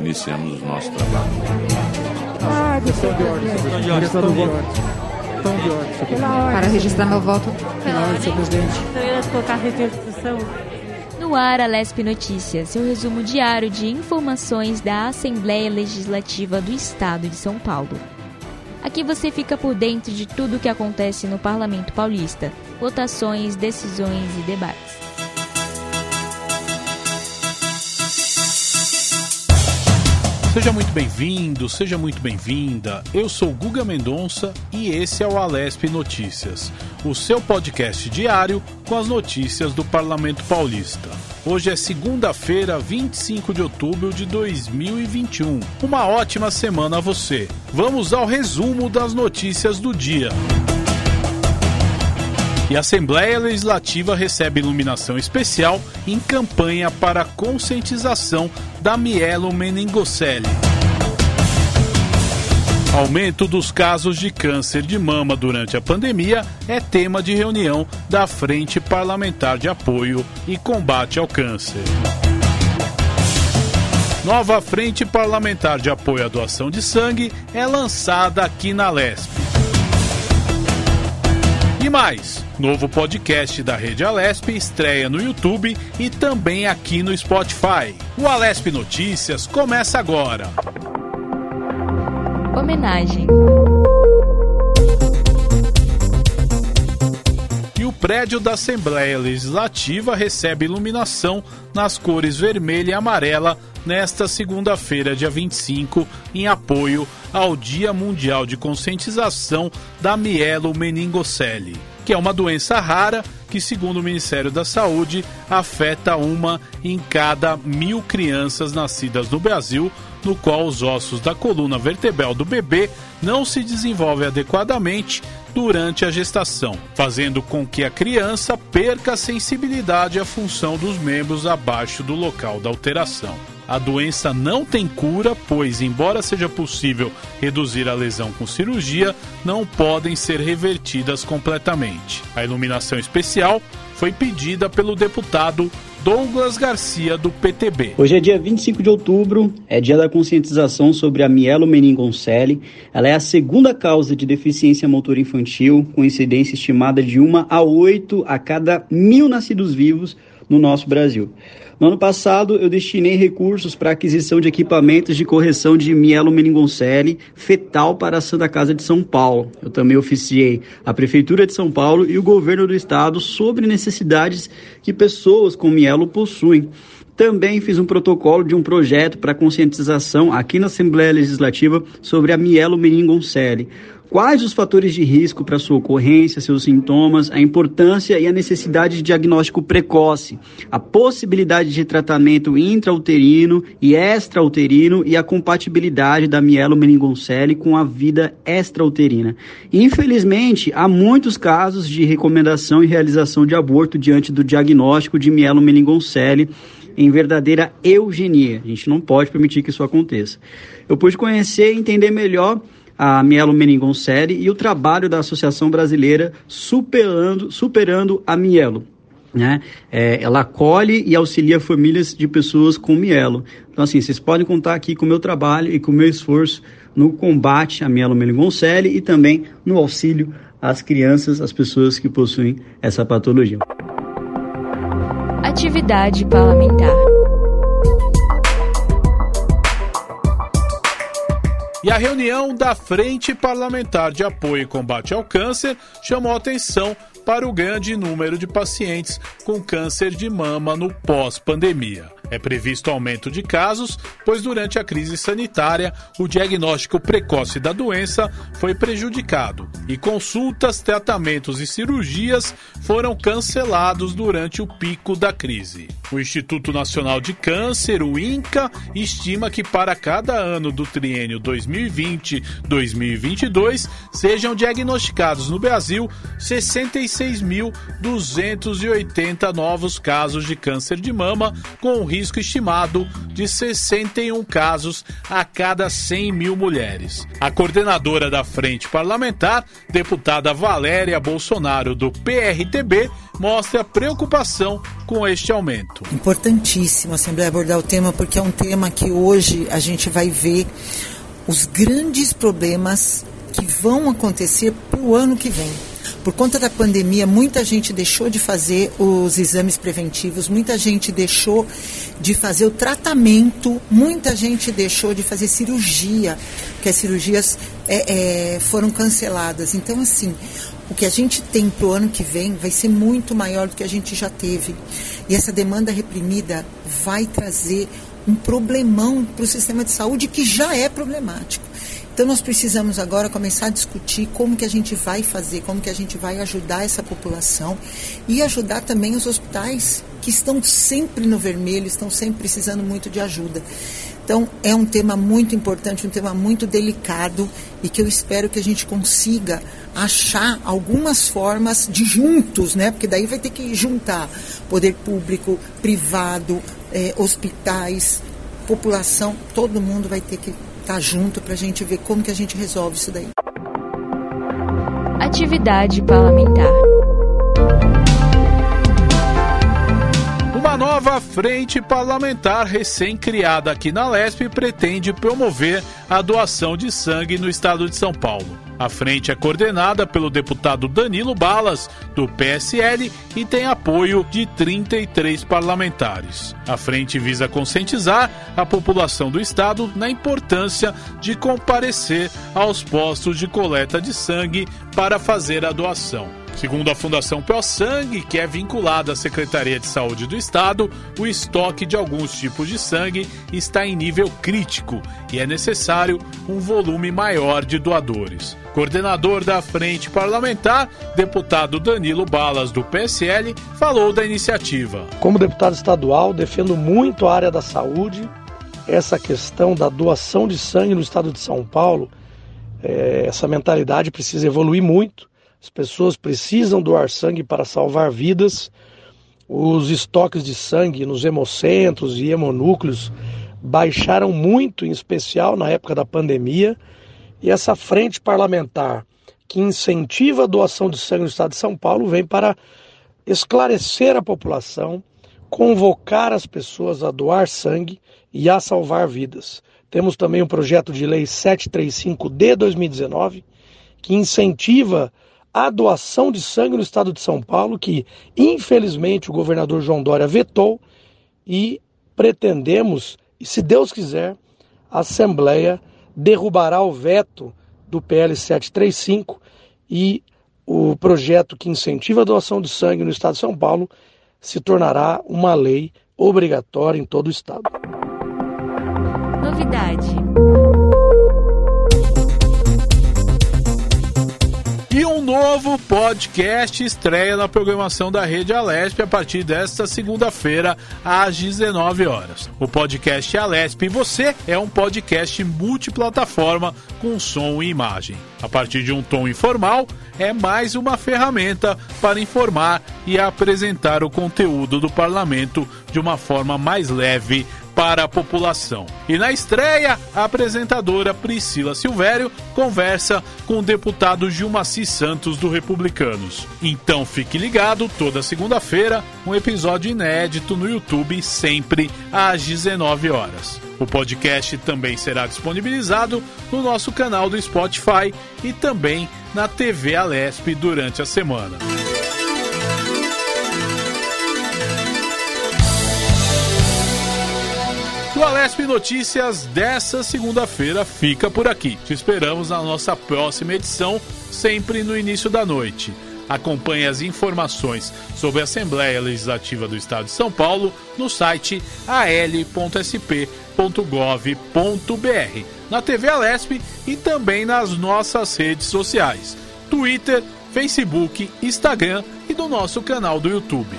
Iniciamos o nosso trabalho. Ah, questão de ordem, Questão de ordem. Para registrar meu voto. Pela ordem, senhor presidente. Eu ia colocar a restituição. No ar, a Lesp Notícias, seu resumo diário de informações da Assembleia Legislativa do Estado de São Paulo. Aqui você fica por dentro de tudo o que acontece no Parlamento Paulista, votações, decisões e debates. Seja muito bem-vindo, seja muito bem-vinda. Eu sou Guga Mendonça e esse é o Alesp Notícias, o seu podcast diário com as notícias do Parlamento Paulista. Hoje é segunda-feira, 25 de outubro de 2021. Uma ótima semana a você. Vamos ao resumo das notícias do dia. E a Assembleia Legislativa recebe iluminação especial em campanha para conscientização da mielomeningocele. Aumento dos casos de câncer de mama durante a pandemia é tema de reunião da Frente Parlamentar de Apoio e Combate ao Câncer. Nova Frente Parlamentar de Apoio à Doação de Sangue é lançada aqui na Lesp. E mais, novo podcast da Rede Alesp estreia no YouTube e também aqui no Spotify. O Alesp Notícias começa agora. Homenagem. Prédio da Assembleia Legislativa recebe iluminação nas cores vermelha e amarela nesta segunda-feira, dia 25, em apoio ao Dia Mundial de Conscientização da Mielomeningocele, que é uma doença rara que, segundo o Ministério da Saúde, afeta uma em cada mil crianças nascidas no Brasil, no qual os ossos da coluna vertebral do bebê não se desenvolvem adequadamente durante a gestação, fazendo com que a criança perca a sensibilidade à função dos membros abaixo do local da alteração. A doença não tem cura, pois, embora seja possível reduzir a lesão com cirurgia, não podem ser revertidas completamente. A iluminação especial foi pedida pelo deputado Douglas Garcia, do PTB. Hoje é dia 25 de outubro, é dia da conscientização sobre a mielomeningocele. Ela é a segunda causa de deficiência motor infantil, com incidência estimada de 1 a 8 a cada mil nascidos vivos no nosso Brasil. No ano passado, eu destinei recursos para aquisição de equipamentos de correção de mielomeningocele fetal para a Santa Casa de São Paulo. Eu também oficiei a Prefeitura de São Paulo e o governo do estado sobre necessidades que pessoas com mielo possuem. Também fiz um protocolo de um projeto para conscientização aqui na Assembleia Legislativa sobre a mielomeningocele. Quais os fatores de risco para sua ocorrência, seus sintomas, a importância e a necessidade de diagnóstico precoce, a possibilidade de tratamento intrauterino e extrauterino e a compatibilidade da mielomeningocele com a vida extrauterina. Infelizmente, há muitos casos de recomendação e realização de aborto diante do diagnóstico de mielomeningocele em verdadeira eugenia. A gente não pode permitir que isso aconteça. Eu pude conhecer e entender melhor a mielomeningocele e o trabalho da Associação Brasileira Superando, Superando a Mielo. Né? É, ela acolhe e auxilia famílias de pessoas com mielo. Então, assim, vocês podem contar aqui com o meu trabalho e com o meu esforço no combate à mielomeningocele e também no auxílio às crianças, às pessoas que possuem essa patologia. Atividade parlamentar. E a reunião da Frente Parlamentar de Apoio e Combate ao Câncer chamou atenção para o grande número de pacientes com câncer de mama no pós-pandemia. É previsto aumento de casos, pois durante a crise sanitária o diagnóstico precoce da doença foi prejudicado e consultas, tratamentos e cirurgias foram cancelados durante o pico da crise. O Instituto Nacional de Câncer, o INCA, estima que para cada ano do triênio 2020-2022 sejam diagnosticados no Brasil 66.280 novos casos de câncer de mama com risco estimado de 61 casos a cada 100 mil mulheres. A coordenadora da Frente Parlamentar, deputada Valéria Bolsonaro, do PRTB, mostra preocupação com este aumento. Importantíssimo a Assembleia abordar o tema, porque é um tema que hoje a gente vai ver os grandes problemas que vão acontecer para o ano que vem. Por conta da pandemia, muita gente deixou de fazer os exames preventivos, muita gente deixou de fazer o tratamento, muita gente deixou de fazer cirurgia, que as cirurgias é, é, foram canceladas. Então, assim, o que a gente tem para o ano que vem vai ser muito maior do que a gente já teve. E essa demanda reprimida vai trazer um problemão para o sistema de saúde que já é problemático. Então nós precisamos agora começar a discutir como que a gente vai fazer, como que a gente vai ajudar essa população e ajudar também os hospitais que estão sempre no vermelho, estão sempre precisando muito de ajuda. Então, é um tema muito importante, um tema muito delicado e que eu espero que a gente consiga achar algumas formas de juntos, né? Porque daí vai ter que juntar poder público, privado, eh, hospitais, população, todo mundo vai ter que estar tá junto para a gente ver como que a gente resolve isso daí. Atividade parlamentar. Uma nova frente parlamentar recém-criada aqui na Lesp pretende promover a doação de sangue no estado de São Paulo. A frente é coordenada pelo deputado Danilo Balas, do PSL, e tem apoio de 33 parlamentares. A frente visa conscientizar a população do estado na importância de comparecer aos postos de coleta de sangue para fazer a doação. Segundo a Fundação Pro Sangue, que é vinculada à Secretaria de Saúde do Estado, o estoque de alguns tipos de sangue está em nível crítico e é necessário um volume maior de doadores. Coordenador da Frente Parlamentar, deputado Danilo Balas, do PSL, falou da iniciativa. Como deputado estadual, defendo muito a área da saúde, essa questão da doação de sangue no estado de São Paulo. É, essa mentalidade precisa evoluir muito as pessoas precisam doar sangue para salvar vidas. Os estoques de sangue nos hemocentros e hemonúcleos baixaram muito, em especial na época da pandemia. E essa frente parlamentar que incentiva a doação de sangue no estado de São Paulo vem para esclarecer a população, convocar as pessoas a doar sangue e a salvar vidas. Temos também o projeto de lei 735 de 2019, que incentiva a doação de sangue no estado de São Paulo, que infelizmente o governador João Dória vetou, e pretendemos, e se Deus quiser, a Assembleia derrubará o veto do PL 735 e o projeto que incentiva a doação de sangue no estado de São Paulo se tornará uma lei obrigatória em todo o estado. Novidade. E um novo podcast estreia na programação da Rede Alesp a partir desta segunda-feira, às 19 horas. O podcast Alesp e Você é um podcast multiplataforma com som e imagem. A partir de um tom informal, é mais uma ferramenta para informar e apresentar o conteúdo do parlamento de uma forma mais leve para a população. E na estreia, a apresentadora Priscila Silvério conversa com o deputado Gilmaci Santos do Republicanos. Então fique ligado, toda segunda-feira, um episódio inédito no YouTube, sempre às 19 horas. O podcast também será disponibilizado no nosso canal do Spotify e também na TV Alesp durante a semana. O Alesp Notícias dessa segunda-feira fica por aqui. Te esperamos na nossa próxima edição, sempre no início da noite. Acompanhe as informações sobre a Assembleia Legislativa do Estado de São Paulo no site al.sp.gov.br, na TV Alesp e também nas nossas redes sociais: Twitter, Facebook, Instagram e do nosso canal do YouTube.